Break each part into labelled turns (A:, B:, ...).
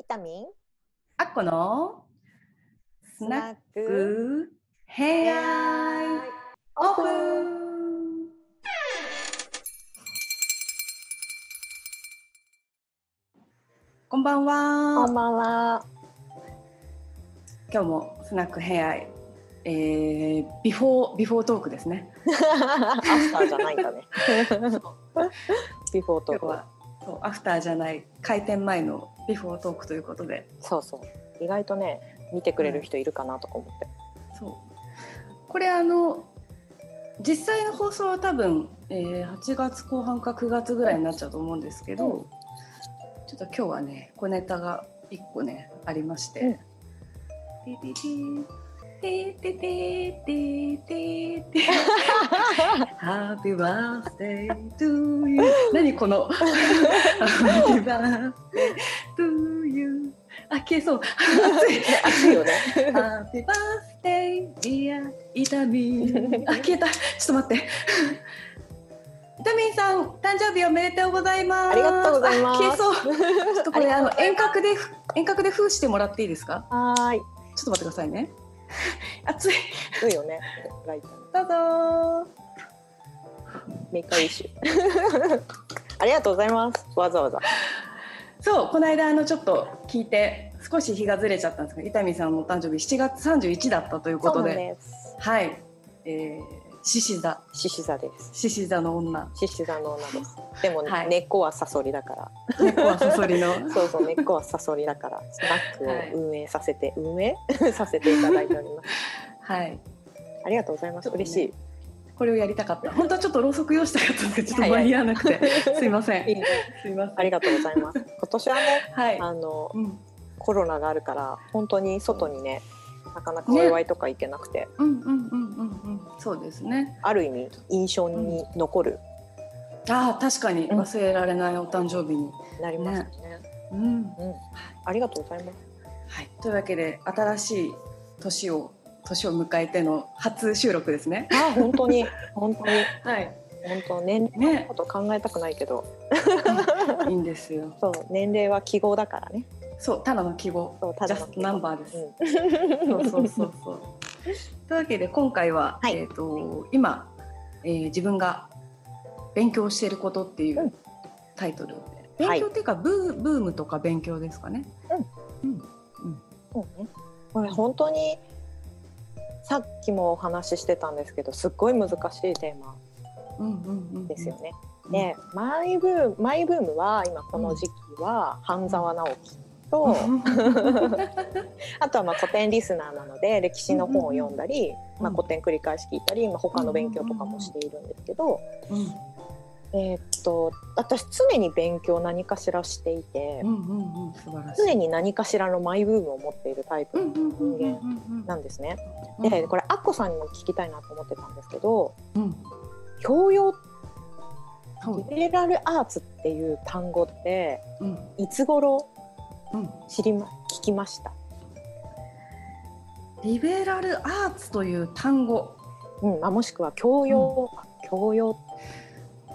A: ビタミン？
B: あっこのスナックヘアオープンこんばんは
A: こんばんは。
B: 今日もスナックヘアえー、ビフォービフォートークですね
A: アフターじゃないんだね。ビフォートーク。
B: はそうアフターじゃない開店前のビフォートークということで。
A: そうそう。意外とね見てくれる人いるかなとか思って、うん、
B: そう。これあの実際の放送は多分、えー、8月後半か9月ぐらいになっちゃうと思うんですけど、
A: うん、
B: ちょっと今日はね小ネタが1個ねありまして。何この？あ消えそう
A: 熱 いよね。
B: Happy birthday, dear イタミン。あ、消えた。ちょっと待って。イタミンさん、誕生日おめでとうございます。
A: ありがとうございます
B: あ消えそう。ちょっとこれ、あの遠隔で、遠隔で封してもらっていいですか？
A: はーい。
B: ちょっと待ってくださいね。熱い。
A: いいよね。ライト。
B: どうぞ
A: メイクイシュ。ありがとうございます。わざわざ。
B: そう、この間、あの、ちょっと聞いて、少し日がずれちゃったんですが、イタミンさんのお誕生日7月31だったということで。
A: そうなんです。
B: はい。えー、獅子座、
A: 獅子座です。
B: 獅子座の女。
A: 獅子座の女です。でも、
B: はい
A: 根っこはサソリだから。
B: 猫はサソリの。
A: そうそう、根っこはサソリだから、スナックを運営させて、運営？させていただいております。
B: はい。
A: ありがとうございます。
B: ね
A: 嬉しい。
B: これをやりたかった。本当はちょっとろうそく用意したかったんですけど、ちょっと間に合わなくて、すいません。
A: いいね
B: すいません。
A: ありがとうございます。今年はね、
B: はい。
A: あの
B: うん、
A: コロナがあるから本当に外にね、なかなかお祝いとか行けなくて、
B: うん、うん、うん、うん、うん、そうですね。
A: ある意味印象に残る、
B: ああ、確かに
A: うん
B: 忘れられないお誕生日に。
A: なりますね
B: うん。
A: うん。ありがとうございます。
B: はい。というわけで、新しい年を、年を迎えての初収録ですね。
A: あ本当に 本当に
B: はい。
A: 本当年齢の
B: ね
A: こ、と考えたくないけど、
B: いいんですよ。
A: そう年齢は記号だからね。
B: そう、ただの記号。
A: そうただ
B: ナンバーです。
A: うん
B: そうそうそうそう。というわけで今回は、
A: はい
B: えっ、と今、えー自分が勉強していることっていううんタイトルで、
A: はい
B: 勉強っていうか、ブーブームとか勉強ですかね。うん。
A: そうね。これ本当にさっきもお話ししてたんですけど、すっごい難しいテーマ。ですよね。
B: うん。
A: で、マイブームマイブームは今この時期は半沢直樹と、あとはまあ古典リスナーなので歴史の本を読んだり、
B: うん
A: まあ、古典繰り返し聞いたり、まあ、他の勉強とかもしているんですけど、
B: うん
A: えーっと私常に勉強何かしらしていて
B: うんうんうん素晴らしい。
A: 常に何かしらのマイブームを持っているタイプ
B: うんうんうんうん
A: 人
B: うん。
A: なんですね。
B: うん。
A: でこれアッコさんにも聞きたいなと思ってたんですけど
B: うん。
A: 教養リベラルアーツっていう単語って
B: うん。
A: いつ頃
B: うん。
A: 知りま聞きました、
B: リベラルアーツという単語。
A: うんまあ、もしくは教養、教養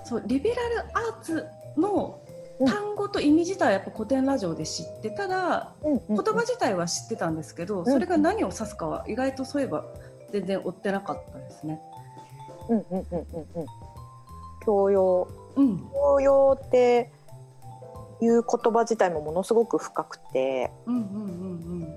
B: そうリベラルアーツの単語と意味自体はやっぱ古典ラジオで知ってただ
A: 言
B: 言葉自体は知ってたんですけど、
A: ん
B: それが何を指すかは意外とそういえば全然追ってなかったですね。
A: うんうんうんうんうん。教養。
B: うん、
A: 教養っていう言葉自体もものすごく深くて、
B: うん、うん、うん、
A: ま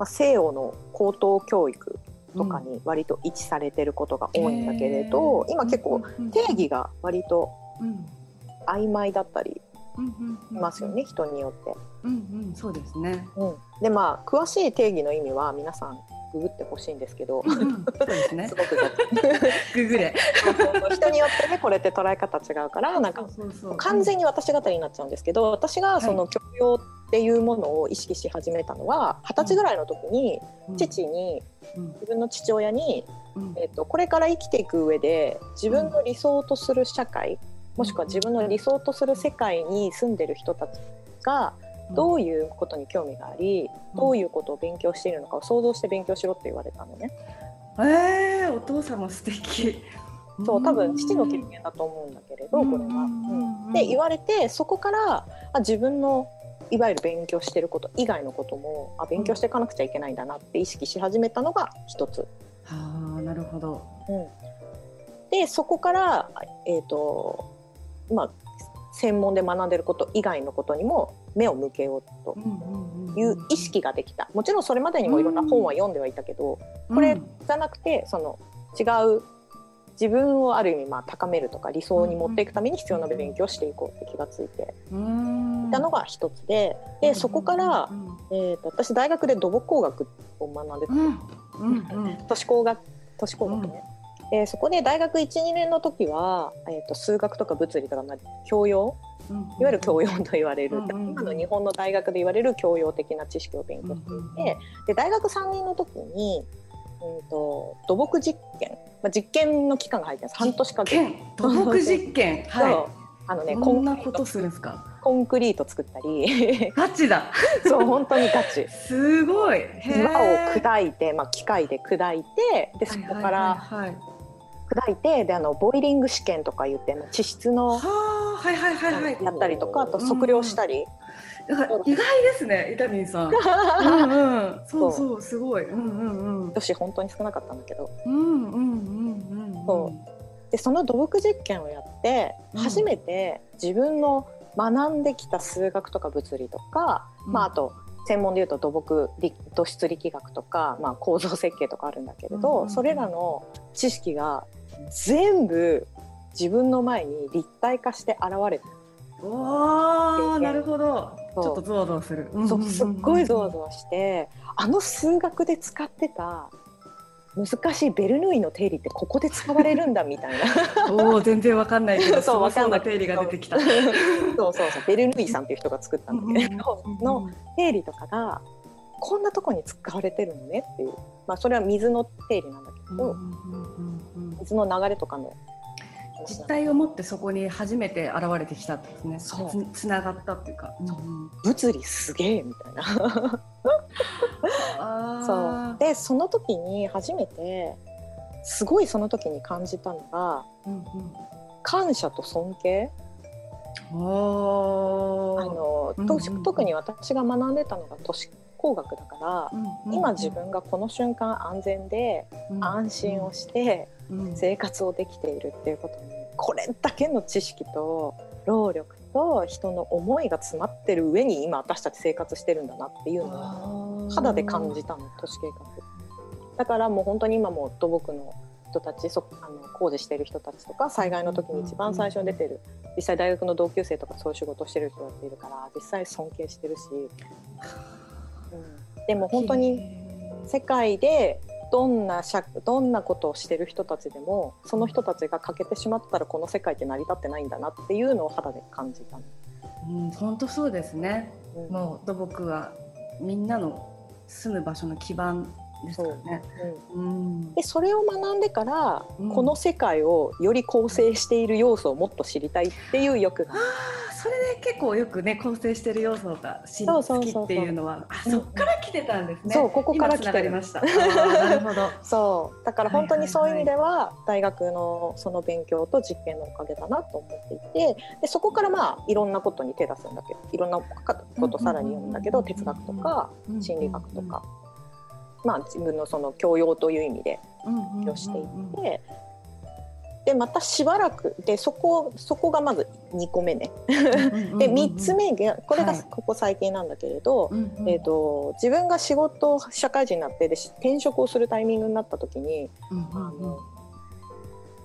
A: あ、西洋の高等教育
B: うん。
A: とかに割と位置されてることが多いんだけれど、今結構定義が割と
B: うん、
A: 曖昧だったり
B: うん、うん、
A: しますよね、。人によって。
B: うん、うん、そうですね。
A: うん、でまあ詳しい定義の意味は皆さんググってほしいんですけど、
B: うん、うん、そうですね
A: す。ごく
B: ググれ。
A: 人によってねこれって捉え方違うからなんか完全に私語りになっちゃうんですけど私がその教養っていうものを意識し始めたのは二十歳ぐらいの時に
B: うん。
A: 父に
B: うん、
A: 自分の父親に、
B: うん、
A: えっとこれから生きていく上で自分の理想とする社会もしくは自分の理想とする世界に住んでる人たちがどういうことに興味がありどういうことを勉強しているのかを想像して勉強しろって言われたのね。
B: えー、お父様素敵。
A: そう多分父の経験だと思うんだけれどこれは。うん。で言われてそこからあ自分のいわゆる勉強してること以外のこともあ勉強していかなくちゃいけないんだなって意識し始めたのが一つ。
B: はあなるほど。
A: うん、でそこから、えーとまあ、専門で学んでること以外のことにも目を向けようという意識ができた。もちろんそれまでにもいろんな本は読んではいたけど、これじゃなくてその違う自分をある意味まあ高めるとか理想に持っていくために必要な勉強をしていこうって気がついて。いたのが一つででそこから、えー、と私大学で土木工学を学んでた、都市工学都市工学ね。でそこで大学12年の時は、えー、と数学とか物理とか、まあ、教養？いわゆる教養と言われる、
B: うんうんうん。
A: 今の日本の大学で言われる教養的な知識を勉強していて、で大学3年の時に、うん、と土木実験、まあ、実験の期間が入ってます。半年間
B: 実験土木実験？は
A: あのね
B: いこんなことするんですか？
A: コンクリート作ったり。
B: ガチだ。
A: そう本当にガチ。
B: すごい。
A: 岩を砕いて、まあ、機械で砕いてでそこから砕いてであのボイリング試験とか言ってまあ地質の
B: はいはいはいはいはい。
A: やったりとかあと測量したり、
B: 意外ですね、イタミンさん。うんうん、そうそう、すごい。うんうんうん。
A: 女子本当に少なかったんだけど
B: うんうんうんうん。
A: そでその土木実験をやって
B: うん
A: 初めて自分の学んできた数学とか物理とか、
B: うん
A: まあ、あと専門でいうと土木理土質力学とか、まあ、構造設計とかあるんだけれど、それらの知識が全部自分の前に立体化して現れて、
B: おお、なるほど。ちょっとゾワゾワする。
A: そうすっごいゾワゾ
B: ワ。
A: ワしてあの数学で使ってた難しいベルヌーイの定理ってここで使われるんだみたいな
B: おお、全然わかんないけど、
A: そうわかんな
B: い定理が出てきた。
A: そうそうそうベルヌーイさんっていう人が作ったんだけれどの定理とかがこんなとこに使われてるのねっていう、まあ、それは水の定理なんだけど、水の流れとかの
B: 実体を持ってそこに初めて現れてきたんですね。
A: そう。
B: つつながったっていうか。
A: そう。物理すげえみたいな。そう。でその時に初めてすごいその時に感じたのが
B: うん
A: 感謝と尊敬。あの、
B: うん
A: と特に私が学んでたのが都市工学だから、今自分がこの瞬間安全で安心をして
B: うん。
A: 生活をできているっていうことにこれだけの知識と労力と人の思いが詰まってる上に今私たち生活してるんだなっていうのを肌で感じたの都市計画。だからもう本当に今も土木の人たちそあの工事してる人たちとか災害の時に一番最初に出てる実際大学の同級生とかそういう仕事をしてる人だっているから実際尊敬してるし、うん、でも本当に世界でどんな社どんなことをしてる人たちでもその人たちが欠けてしまったらこの世界って成り立ってないんだなっていうのを肌で感じたの。
B: うん、本当そうですね。
A: うん
B: もう土木はみんなの住む場所の基盤ですからね。
A: う。ん
B: うん。
A: でそれを学んでから、
B: うん。
A: この世界をより構成している要素をもっと知りたいっていう欲が。
B: ああ、それで結構よくね構成してる要素が知
A: そうそうそうそう。
B: 好きっていうのは、あ、
A: うん
B: そっから来てたんですね。
A: そうここから来て
B: ました。なるほど。
A: そう。だから本当にそういう意味では大学のその勉強と実験のおかげだなと思っていてでそこからまあいろんなことに手出すんだけどいろんなことさらに読むんだけど哲学とか心理学とか、まあ自分のその教養という意味で勉強していって。でまたしばらくでそこそこがまず2個目ね。で3つ目がこれが
B: はい。
A: ここ最近なんだけれど、
B: うんうん。
A: えー、と自分が仕事社会人になってで転職をするタイミングになった時に
B: うんうんうん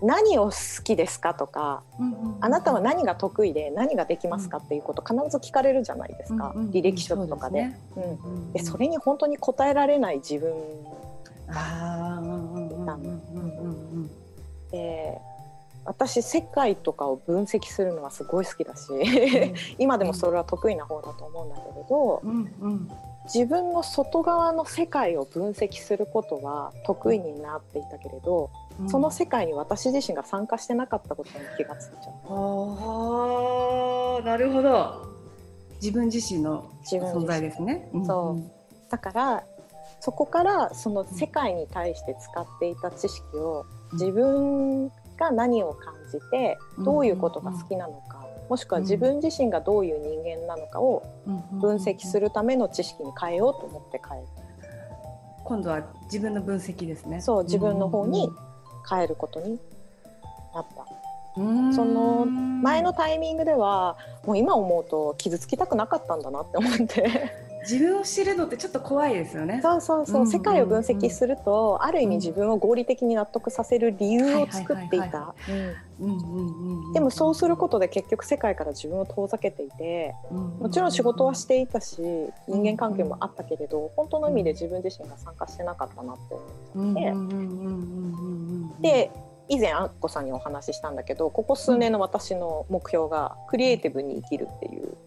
A: 何を好きですかとか
B: うんうん
A: あなたは何が得意で何ができますかっていうこと必ず聞かれるじゃないですか、
B: うんうん
A: 履歴書とかで。
B: ね。
A: うん。でそれに本当に答えられない自分
B: ああうんうんうんうんうんうん。
A: で私世界とかを分析するのはすごい好きだし今でもそれは得意な方だと思うんだけれど
B: うんうん。
A: 自分の外側の世界を分析することは得意になっていたけれど、
B: うん。
A: その世界に私自身が参加してなかったことに気がついちゃう。
B: ああなるほど。自分自身の存在ですね。
A: そう。だからそこからその世界に対して使っていた知識を自分が何を感じて
B: うん。
A: どういうことが好きなのかもしくは自分自身がどういう人間なのかを分析す
B: る
A: るための知識に変えようと思って変え
B: 今度は自分の分析ですね。
A: そう自分の方に変えることになった。
B: うん。
A: その前のタイミングではもう今思うと傷つきたくなかったんだなって思って
B: 自分を知るのってちょっと怖いですよね。
A: そうそうそう、
B: うんうんうん。
A: 世界を分析するとある意味自分を合理的に納得させる理由を作ってい
B: はい
A: た
B: うんうんうんうん。
A: でもそうすることで結局世界から自分を遠ざけていてもちろん仕事はしていたし人間関係もあったけれど本当の意味で自分自身が参加してなかったなって思って。
B: うんうんうんうんうんうんうん
A: で以前あっこさんにお話ししたんだけどここ数年の私の目標がクリエイティブに生きるっていう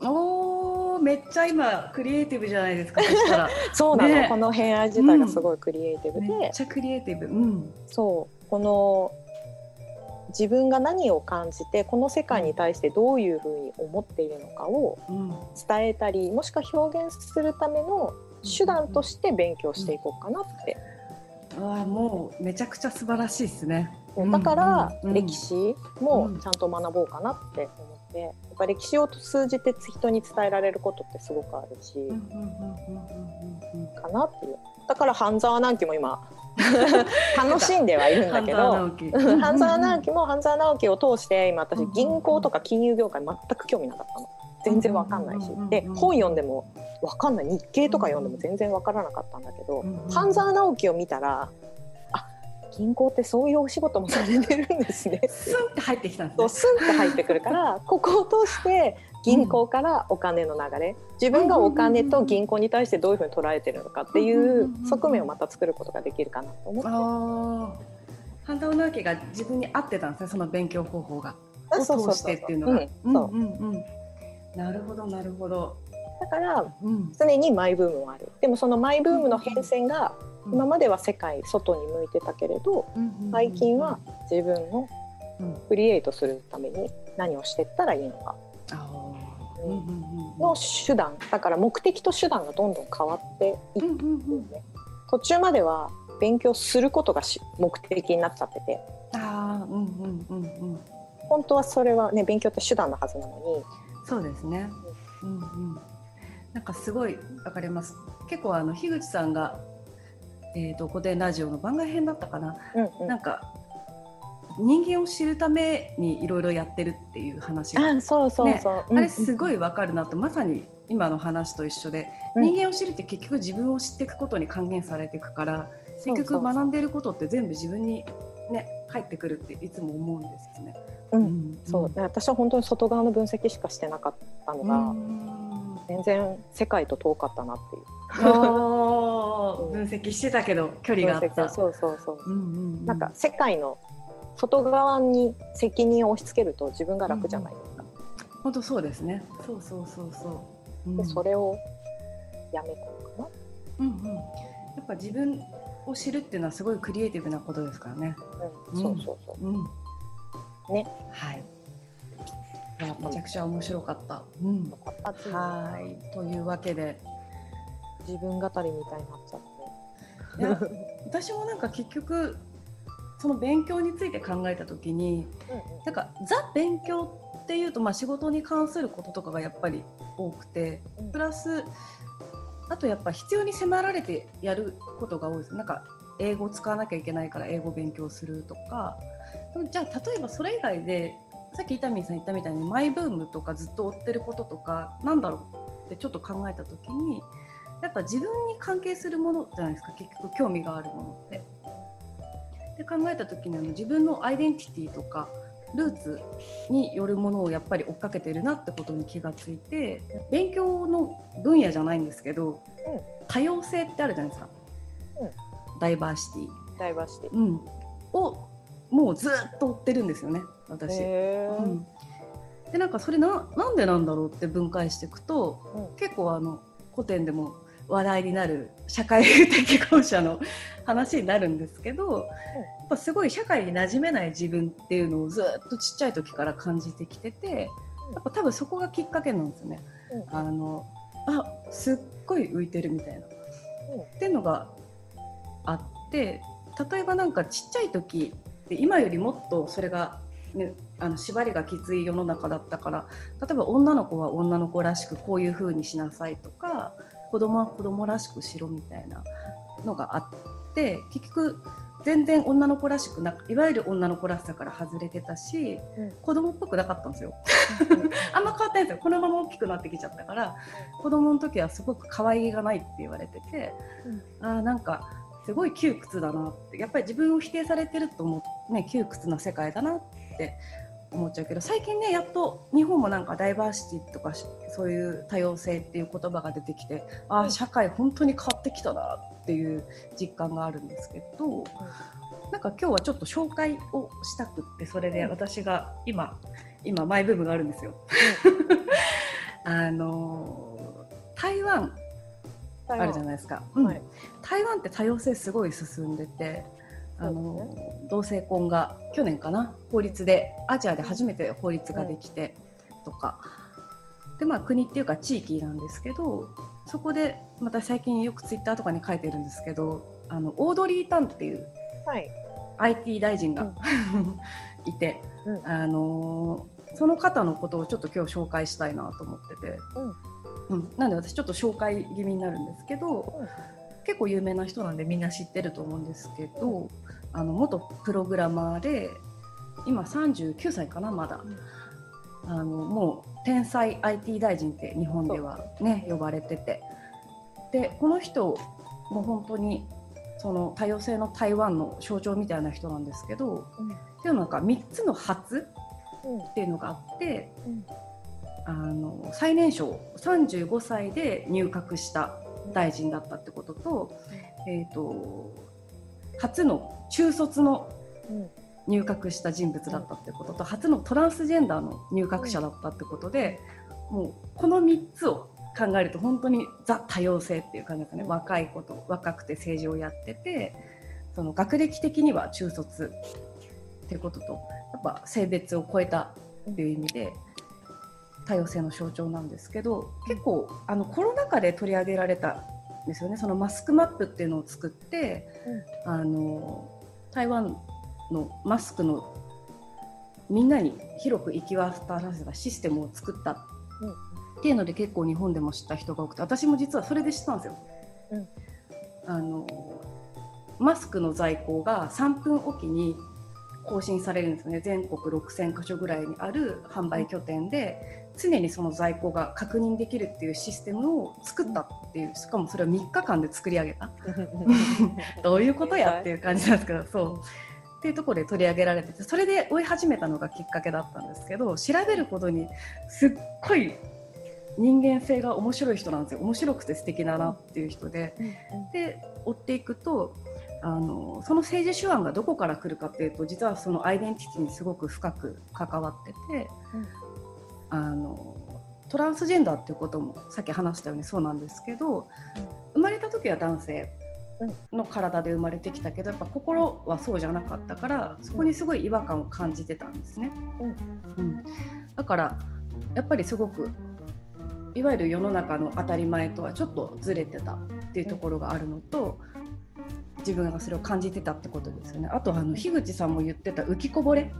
B: めっちゃ今クリエイティブじゃないですかそしたら。
A: そうなの、
B: ね。
A: この部屋自体がすごいクリエイティブで、
B: めっちゃクリエイティブ。うん。
A: そうこの自分が何を感じてこの世界に対してどういうふうに思っているのかを
B: うん。
A: 伝えたりもしくは表現するための手段として勉強していこうかなって、
B: ああもうめちゃくちゃ素晴らしいですね。うん
A: だから
B: うん
A: 歴史もちゃんと学ぼうかなって思ってやっぱ歴史を通じて人に伝えられることってすごくあるし、かなっていう。だから半沢直樹も今 楽しんではいるんだけど。半沢直樹。も半沢直樹を通して今私銀行とか金融業界全く興味なかったの。全然わかんないし。で本読んでもわかんない。日経とか読んでも全然わからなかったんだけど半沢直樹を見たらあ銀行ってそういうお仕事もされてるんですね。
B: スンって入ってきたんですね。
A: スンと入ってくるから ここを通して銀行からお金の流れ自分がお金と銀行に対してどういうふうに捉えてるのかっていう側面をまた作ることができるかなと思って。
B: ああ半沢直樹が自分に合ってたんですねその勉強方法が。を通してっていうのが。
A: うんそう。
B: うんうんうん。なるほどなるほど。
A: だから
B: うん。
A: 常にマイブームはある。でもそのマイブームの変遷が今までは世界外に向いてたけれど最近は自分を
B: うん
A: クリエイトするために何をしていったらいいのか。の手段。だから目的と手段がどんどん変わってい
B: うん
A: って
B: うんうん
A: ね途中までは勉強することがし目的になっちゃってて。
B: ああうんうんうんうん。
A: 本当はそれはね勉強って手段のはずなのに。
B: そうですね。うんうん。なんかすごいわかります。結構あの樋口さんがえっ、と古典ラジオの番外編だったかな。
A: うんうん。
B: なんか人間を知るためにいろいろやってるっていう話。が。
A: あそうそうそう、
B: あれすご
A: い、
B: いわかるなと、まさに今の話と一緒で、
A: うん
B: 人間を知るって結局自分を知っていくことに還元されていくから結局学んでいることって全部自分にね返ってくるっていつも思うんですね。
A: うん。
B: ん
A: そう。で私は本当に外側の分析しかしてなかったのが、
B: うん
A: 全然世界と遠かったなっていう
B: 分析してたけど距離があった。
A: そうそうそう、
B: うんうんうん
A: なんか世界の外側に責任を押し付けると自分が楽じゃないですか、
B: 本当そうですね。そうそうそうそう。うん
A: でそれをやめたのか
B: うんうん。やっぱ自分を知るっていうのはすごいクリエイティブなことですからね。
A: な、うんそうそうそう
B: うん。
A: ね。
B: はい。いやめちゃくちゃ面白かった。うん。
A: よかった
B: はい。というわけで、
A: 自分語りみたいになっちゃって
B: 私もなんか結局その勉強について考えたときに。なんかザ勉強っていうと、まあ、仕事に関することとかがやっぱり多くて
A: うん
B: プラスあとやっぱ必要に迫られてやることが多いですなんか英語を使わなきゃいけないから英語勉強するとかじゃあ例えばそれ以外でさっき伊丹さん言ったみたいにマイブームとかずっと追ってることとかなんだろうってちょっと考えた時にやっぱ自分に関係するものじゃないですか結局興味があるものって。で考えた時にあの自分のアイデンティティとかルーツによるものをやっぱり追っかけてるなってことに気がついて勉強の分野じゃないんですけど、
A: うん
B: 多様性ってあるじゃないですか、ダイバーシティ、
A: ダイバーシティ。
B: うん、をもうずっと追ってるんですよね私。うん、でなんかそれななんでなんだろうって分解していくと、
A: うん。
B: 結構あの古典でも話題になる社会的講者の 話になるんですけど、やっぱすごい社会に馴染めない自分っていうのをずっとちっちゃい時から感じてきててやっぱ多分そこがきっかけなんですよね。
A: うん。
B: あのあすっごい浮いてるみたいな、
A: うん。
B: っていうのがあって例えばなんかちっちゃい時で今よりもっとそれが、ね、あの縛りがきつい世の中だったから例えば女の子は女の子らしくこういう風にしなさいとか子供は子供らしくしろみたいなのがあって結局全然女の子らしくないわゆる女の子らしさから外れてたし、うん、子供っぽくなかったんですよ。あんま変わってないんですよ。このまま大きくなってきちゃったから子供の時はすごく可愛げがないって言われてて、うん、あなんかすごい窮屈だなってやっぱり自分を否定されてると思う、ね、窮屈な世界だなって思っちゃうけど最近ねやっと日本もなんかダイバーシティとかそういう多様性っていう言葉が出てきてああ社会本当に変わってきたなっていう実感があるんですけど、なんか今日はちょっと紹介をしたくってそれで私が今今マイブームがあるんですよ。あの台湾あるじゃないですか、はい、台湾って多様性すごい進んでてあの、同性婚が去年かな？法律でアジアで初めて法律ができてとか、でまあ国っていうか地域なんですけどそこでまた最近よくツイッターとかに書いてるんですけどあのオードリー・タンっていう、はい、IT 大臣が、うん、いて、うん、あのその方のことをちょっと今日紹介したいなと思ってて、うん、うん、なんで私ちょっと紹介気味になるんですけど、結構有名な人なんでみんな知ってると思うんですけどあの元プログラマーで今39歳かなまだ。あのもう天才 IT 大臣って日本ではね呼ばれてて。でこの人も本当にその多様性の台湾の象徴みたいな人なんですけど、うん、っていうのが3つの初っていうのがあって、うん、あの最年少35歳で入閣した大臣だったってことと,、えーと、初の中卒の入閣した人物だったってことと、初のトランスジェンダーの入閣者だったってことで、もうこの3つを考えると本当にザ多様性っていう感じですね。若い子と若くて政治をやっててその学歴的には中卒っていうこととやっぱ性別を超えたっていう意味で多様性の象徴なんですけど結構あのコロナ禍で取り上げられたんですよね。そのマスクマップっていうのを作って、うん、あの台湾のマスクのみんなに広く行き渡らせたシステムを作ったっていうので結構日本でも知った人が多くて私も実はそれで知ったんですよ。うん、あのマスクの在庫が3分おきに更新されるんですよね。全国6000箇所ぐらいにある販売拠点で常にその在庫が確認できるっていうシステムを作ったっていうしかもそれを3日間で作り上げた。どういうことやっていう感じなんですけどそう。っていうところで取り上げられててそれで追い始めたのがきっかけだったんですけど調べるほどにすっごい人間性が面白い人なんですよ。面白くて素敵だなっていう人で、で追っていくとあのその政治手腕がどこから来るかっていうと実はそのアイデンティティにすごく深く関わってて、うん、あのトランスジェンダーっていうこともさっき話したようにそうなんですけど、うん、生まれた時は男性の体で生まれてきたけどやっぱ心はそうじゃなかったからそこにすごい違和感を感じてたんですね。うん、うん、だからやっぱりすごくいわゆる世の中の当たり前とはちょっとずれてたっていうところがあるのと自分がそれを感じてたってことですよね。あとあの樋口さんも言ってた浮きこぼれ。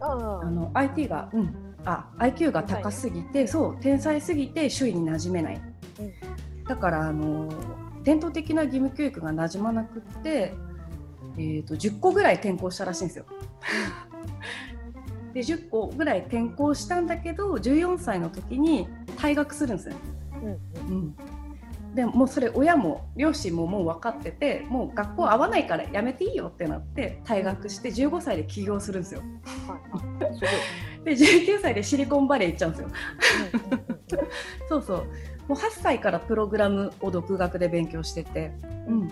B: あの IT が、うん、あ IQ が高すぎて、はい、そう天才すぎて周囲に馴染めない、うん、だからあの伝統的な義務教育が馴染まなくって、えーと、と10個ぐらい転校したらしいんですよ。で10個ぐらい転校したんだけど14歳の時に退学するんですね。うん、うん。でもそれ親も両親ももう分かっててもう学校合わないからやめていいよってなって退学して15歳で起業するんですよ。で19歳でシリコンバレー行っちゃうんですよ。そうそう。もう8歳からプログラムを独学で勉強してて、うん、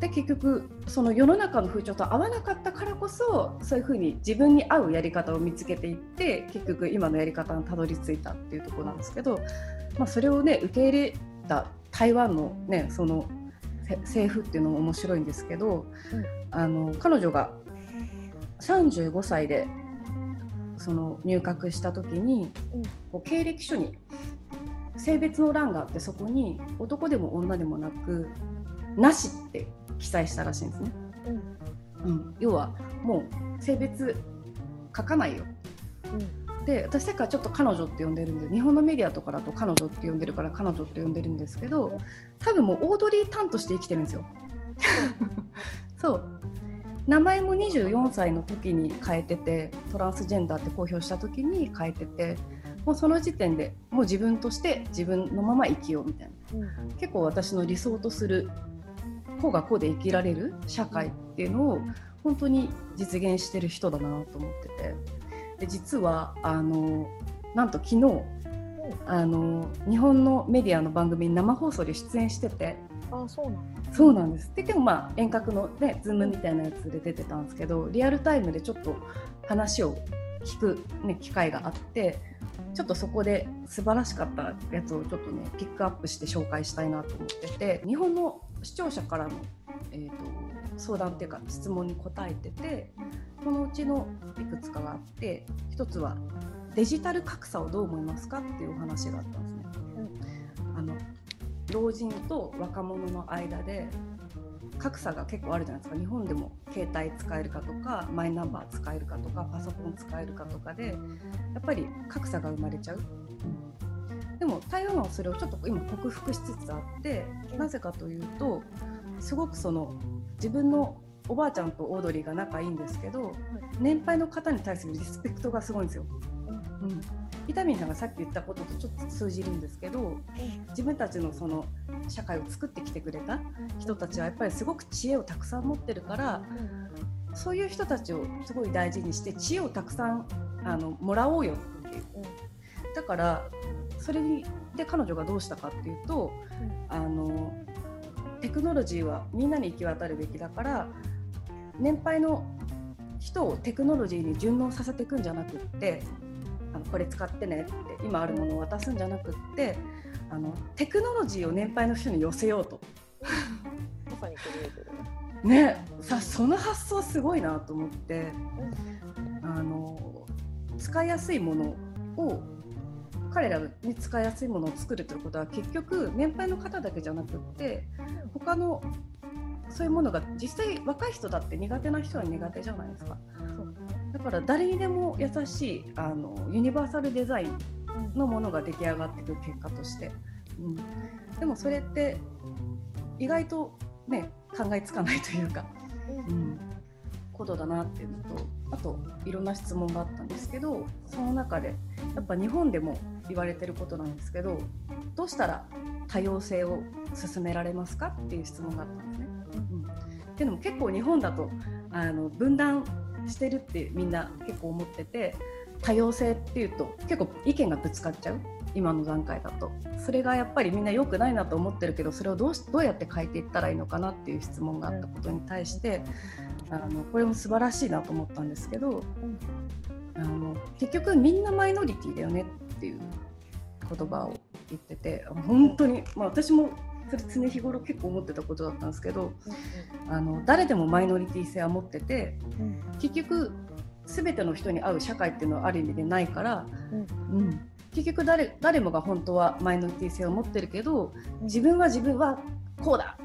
B: で結局その世の中の風潮と合わなかったからこそそういうふうに自分に合うやり方を見つけていって結局今のやり方にたどり着いたっていうところなんですけど、まあ、それをね受け入れた台湾のねその政府っていうのも面白いんですけど、うん、あの彼女が35歳でその入閣した時に、うん、こう経歴書に性別の欄があってそこに男でも女でもなくなしって記載したらしいんですね。うん、うん、要はもう性別書かないよ。
A: うん。
B: で私だからちょっと彼女って呼んでるんで日本のメディアとかだと彼女って呼んでるから彼女って呼んでるんですけど多分もうオードリー・タンとして生きてるんですよ。そう名前も24歳の時に変えててトランスジェンダーって公表した時に変えててもうその時点でもう自分として自分のまま生きようみたいな。
A: うん
B: 結構私の理想とするこうがこうで生きられる社会っていうのを本当に実現してる人だなと思ってて。で実はあのなんと昨日あの日本のメディアの番組に生放送で出演してて。
A: あそうなん
B: そうなんですででもまあ遠隔のね Zoom みたいなやつで出てたんですけどリアルタイムでちょっと話を聞く、ね、機会があってちょっとそこで素晴らしかったやつをちょっとねピックアップして紹介したいなと思ってて日本の視聴者からの、えー、と相談っていうか質問に答えててそのうちのいくつかがあって一つはデジタル格差をどう思いますかっていうお話があったんですね。老人と若者の間で格差が結構あるじゃないですか日本でも携帯使えるかとかマイナンバー使えるかとかパソコン使えるかとかでやっぱり格差が生まれちゃう。でも台湾はそれをちょっと今克服しつつあってなぜかというとすごくその自分のおばあちゃんとオードリーが仲いいんですけど年配の方に対するリスペクトがすごいんですよ。うん、ビタミンさんがさっき言ったこととちょっと通じるんですけど自分たちのその社会を作ってきてくれた人たちはやっぱりすごく知恵をたくさん持ってるからそういう人たちをすごい大事にして知恵をたくさんあのもらおうよっていう。だからそれにで彼女がどうしたかっていうとあのテクノロジーはみんなに行き渡るべきだから年配の人をテクノロジーに順応させていくんじゃなくってあのこれ使ってねって今あるものを渡すんじゃなくってあのテクノロジーを年配の人に寄せようと。
A: ま さにクリエイティブね
B: ねさその発想すごいなと思ってあの使いやすいものを彼らに使いやすいものを作るということは結局年配の方だけじゃなくって他のそういうものが実際若い人だって苦手な人は苦手じゃないですかだから誰にでも優しいあのユニバーサルデザインのものが出来上がってくる結果として、うん、でもそれって意外とね考えつかないというか、うん、ことだなっていうのとあといろんな質問があったんですけどその中でやっぱ日本でも言われてることなんですけどどうしたら多様性を進められますかっていう質問があったんですね。うん、っていうのも結構日本だとあの分断してるってみんな結構思ってて多様性っていうと結構意見がぶつかっちゃう？今の段階だと。それがやっぱりみんな良くないなと思ってるけどそれをどうしどうやって変えていったらいいのかなっていう質問があったことに対してあのこれも素晴らしいなと思ったんですけどあの結局みんなマイノリティだよねっていう言葉を言ってて本当に、まあ、私もそれ常日頃結構思ってたことだったんですけどあの誰でもマイノリティ性は持ってて結局全ての人に合う社会っていうのはある意味でないから、うん、結局誰誰もが本当はマイノリティ性を持ってるけど自分は自分はこうだ。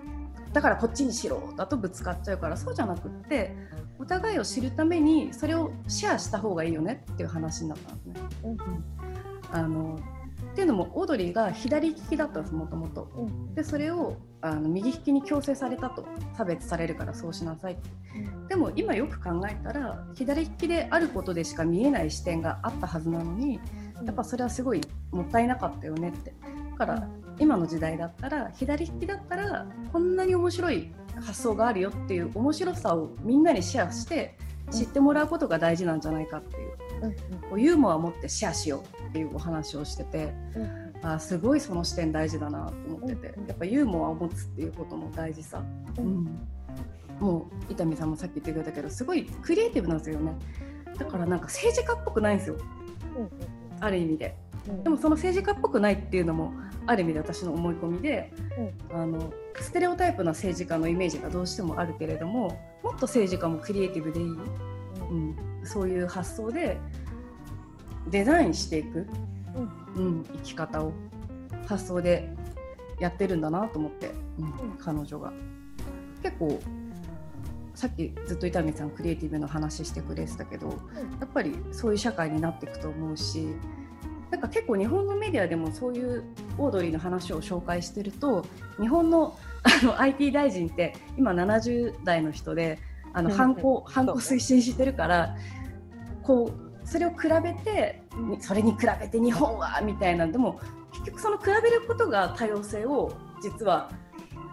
B: だからこっちにしろだとぶつかっちゃうからそうじゃなくってお互いを知るためにそれをシェアした方がいいよねっていう話になったんですね。
A: うん。
B: あのっていうのもオードリーが左利きだったんですもともと。でそれをあの右利きに強制されたと。差別されるからそうしなさいって。でも今よく考えたら左利きであることでしか見えない視点があったはずなのにやっぱそれはすごいもったいなかったよねって。だから今の時代だったら左利きだったらこんなに面白い発想があるよっていう面白さをみんなにシェアして知ってもらうことが大事なんじゃないかっていうこうユーモアを持ってシェアしようっていうお話をしててあすごいその視点大事だなと思っててやっぱユーモアを持つっていうことの大事さ、うん、もう伊丹さんもさっき言ってくれたけどすごいクリエイティブなんですよね。だからなんか政治家っぽくないんですよ。ある意味で。でもその政治家っぽくないっていうのもある意味で私の思い込みで、あのステレオタイプな政治家のイメージがどうしてもあるけれどももっと政治家もクリエイティブでいい、うん、そういう発想でデザインしていく、うん、生き方を発想でやってるんだなと思って、うん、彼女が。結構さっきずっと伊丹さんクリエイティブの話してくれてたけど、やっぱりそういう社会になっていくと思うしなんか結構日本のメディアでもそういうオードリーの話を紹介してると日本のあの IT 大臣って今70代の人であの反抗反抗推進してるからこうそれを比べてそれに比べて日本はみたいなでも結局その比べることが多様性を実は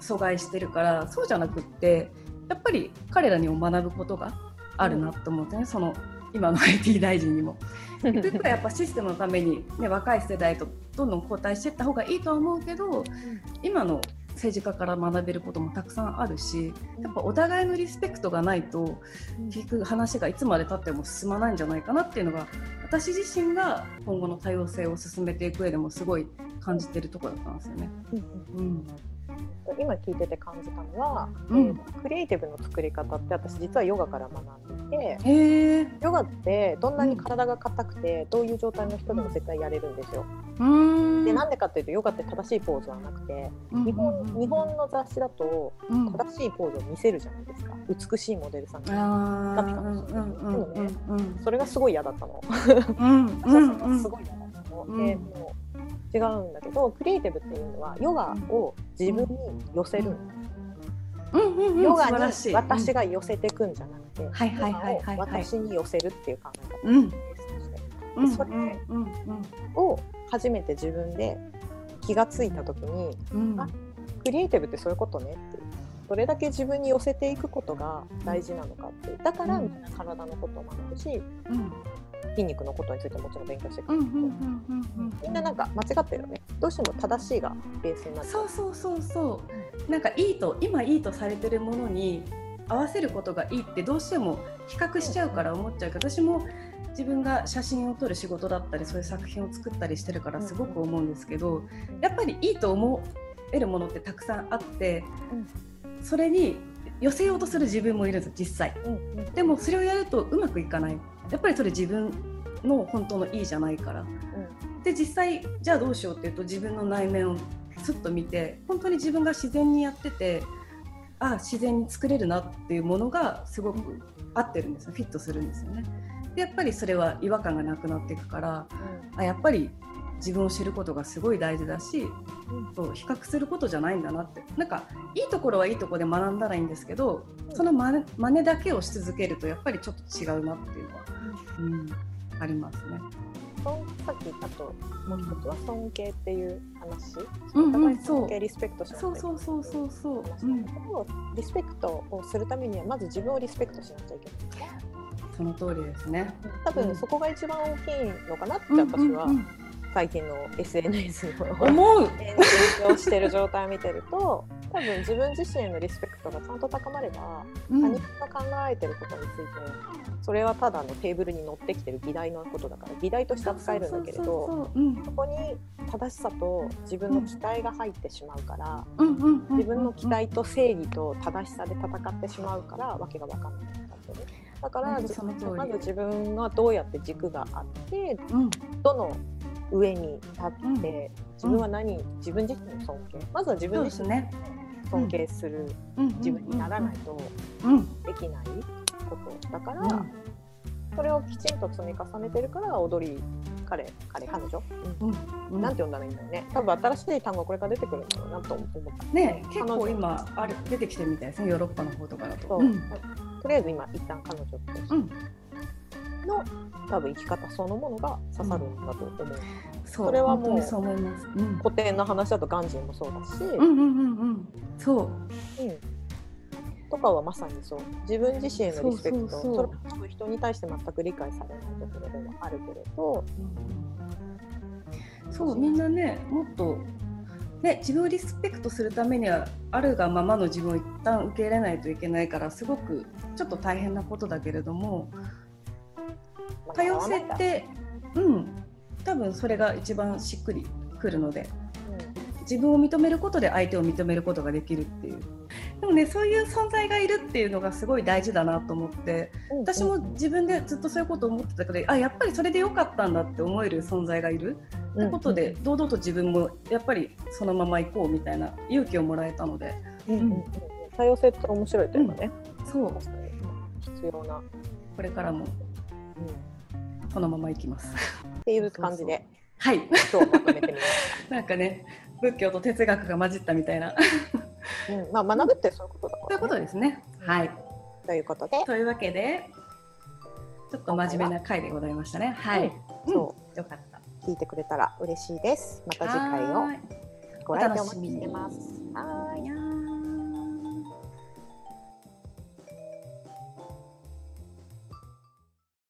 B: 阻害してるからそうじゃなくってやっぱり彼らにも学ぶことがあるなと思ってね、その今の IT 大臣にも。ということはやっぱシステムのために、ね、若い世代とどんどん交代していった方がいいとは思うけど今の政治家から学べることもたくさんあるしやっぱお互いのリスペクトがないと結局話がいつまでたっても進まないんじゃないかなっていうのが私自身が今後の多様性を進めていく上でもすごい感じてるところだったんですよね。うん
A: 今聞いてて感じたのは、
B: うん、
A: えー、クリエイティブの作り方って私実はヨガから学んでい
B: て
A: ヨガってどんなに体が硬くて、どういう状態の人でも絶対やれるんですよ。でなんでかっていうとヨガって正しいポーズはなくて、日本日本の雑誌だと正しいポーズを見せるじゃないですか。美しいモデルさんが。ピカピ。カしてる。でもね、それがすごい嫌だったの。すごい嫌だったの。でも違うんだけどクリエイティブっていうのはヨガを自分に寄せる、ヨガに私が寄せていくんじゃなくて、ヨガを私に寄せるっていう考え方ですとして、それを初めて自分で気が付いた時に、あクリエイティブってそういうことねってどれだけ自分に寄せていくことが大事なのかってだからみんな体のことを学ぶし、筋肉のことについてもちろん勉強してくるみんななんか間違ってるよね。どうしても正しいがベースになる。
B: そうそうそうそう。なんかいいと今いいとされてるものに合わせることがいいってどうしても比較しちゃうから思っちゃうけど私も自分が写真を撮る仕事だったりそういう作品を作ったりしてるからすごく思うんですけどやっぱりいいと思えるものってたくさんあってそれに寄せようとする自分もいるんです実際、でもそれをやるとうまくいかないやっぱりそれ自分の本当のいいじゃないから、うん、で実際じゃあどうしようっていうと自分の内面をすっと見て本当に自分が自然にやっててあ自然に作れるなっていうものがすごく合ってるんですよ。フィットするんですよね。でやっぱりそれは違和感がなくなっていくから、うん、あやっぱり自分を知ることがすごい大事だし、うん、比較することじゃないんだなって。なんかいいところはいいところで学んだらいいんですけど、その真似だけをし続けるとやっぱりちょっと違うなっていうのはうん、ありますね。
A: さっき言ったともう一つは尊敬っていう話、
B: うんうん、
A: 尊敬リスペクトしな
B: そうそうそうそうそう、
A: うん、リスペクトをするためにはまず自分をリスペクトしなきゃいけない。
B: その通りですね。
A: 多分そこが一番大きいのかなって私は最近の SNS の
B: 思う。
A: 炎上してる状態を見てると多分自分自身へのリスペクトがちゃんと高まれば、他人が考えてることについてそれはただのテーブルに乗ってきてる議題のことだから議題として扱えるんだけれどそこに正しさと自分の期待が入ってしまうから、自分の期待と正義と正しさで戦ってしまうからわけが分かんないんだけどだからまず自分がどうやって軸があって、どの上に立って、自分は何、自分自身の尊敬。まずは自分自身ね。尊敬する自分にならないとできないことだから、それをきちんと積み重ねてるから踊り彼彼彼女、うん、なんて呼んだらいいんだろうね。多分新しい単語これから出てくるんだろうなと思った
B: ね結構今あれ出てきてるみたいですね。ヨーロッパの方とかだと、
A: とりあえず今一旦彼女としての、多分生き方そのものが刺さるんだと思う、
B: そそれはもうそう思います、
A: うん、古典の話だとガンジーもそうだし、うん
B: うんうんうん、そう、うん、
A: とかはまさにそう。自分自身へのリスペクト。それこそ人に対して全く理解されないところでもあるけれど、
B: うん、そうみんなねもっとね、自分をリスペクトするためにはあるがままの自分を一旦受け入れないといけないからすごくちょっと大変なことだけれども多様性ってうん。多分それが一番しっくりくるので、うん、自分を認めることで相手を認めることができるっていう。でもねそういう存在がいるっていうのがすごい大事だなと思って、うん、私も自分でずっとそういうことを思ってたけどあやっぱりそれでよかったんだって思える存在がいる。ってことで、堂々と自分もやっぱりそのまま行こうみたいな勇気をもらえたので。
A: うん多様性って面白いというかね、
B: そう
A: 確かに必要な、うん、
B: これからも。
A: っ
B: このままいきます。
A: ていう感じで
B: はい。
A: 今日まとめてみまし
B: なんかね、仏教と哲学が混じったみたいな。
A: た。うん、まあ学ぶってそういうことだから、ね。
B: ということですね。はい。
A: ということで、
B: というわけで、ちょっと真面目な回でございましたね。はい。
A: うんそ
B: よかった。
A: 聞いてくれたら嬉しいです。また次回をご来店お待ちしてます。はーい。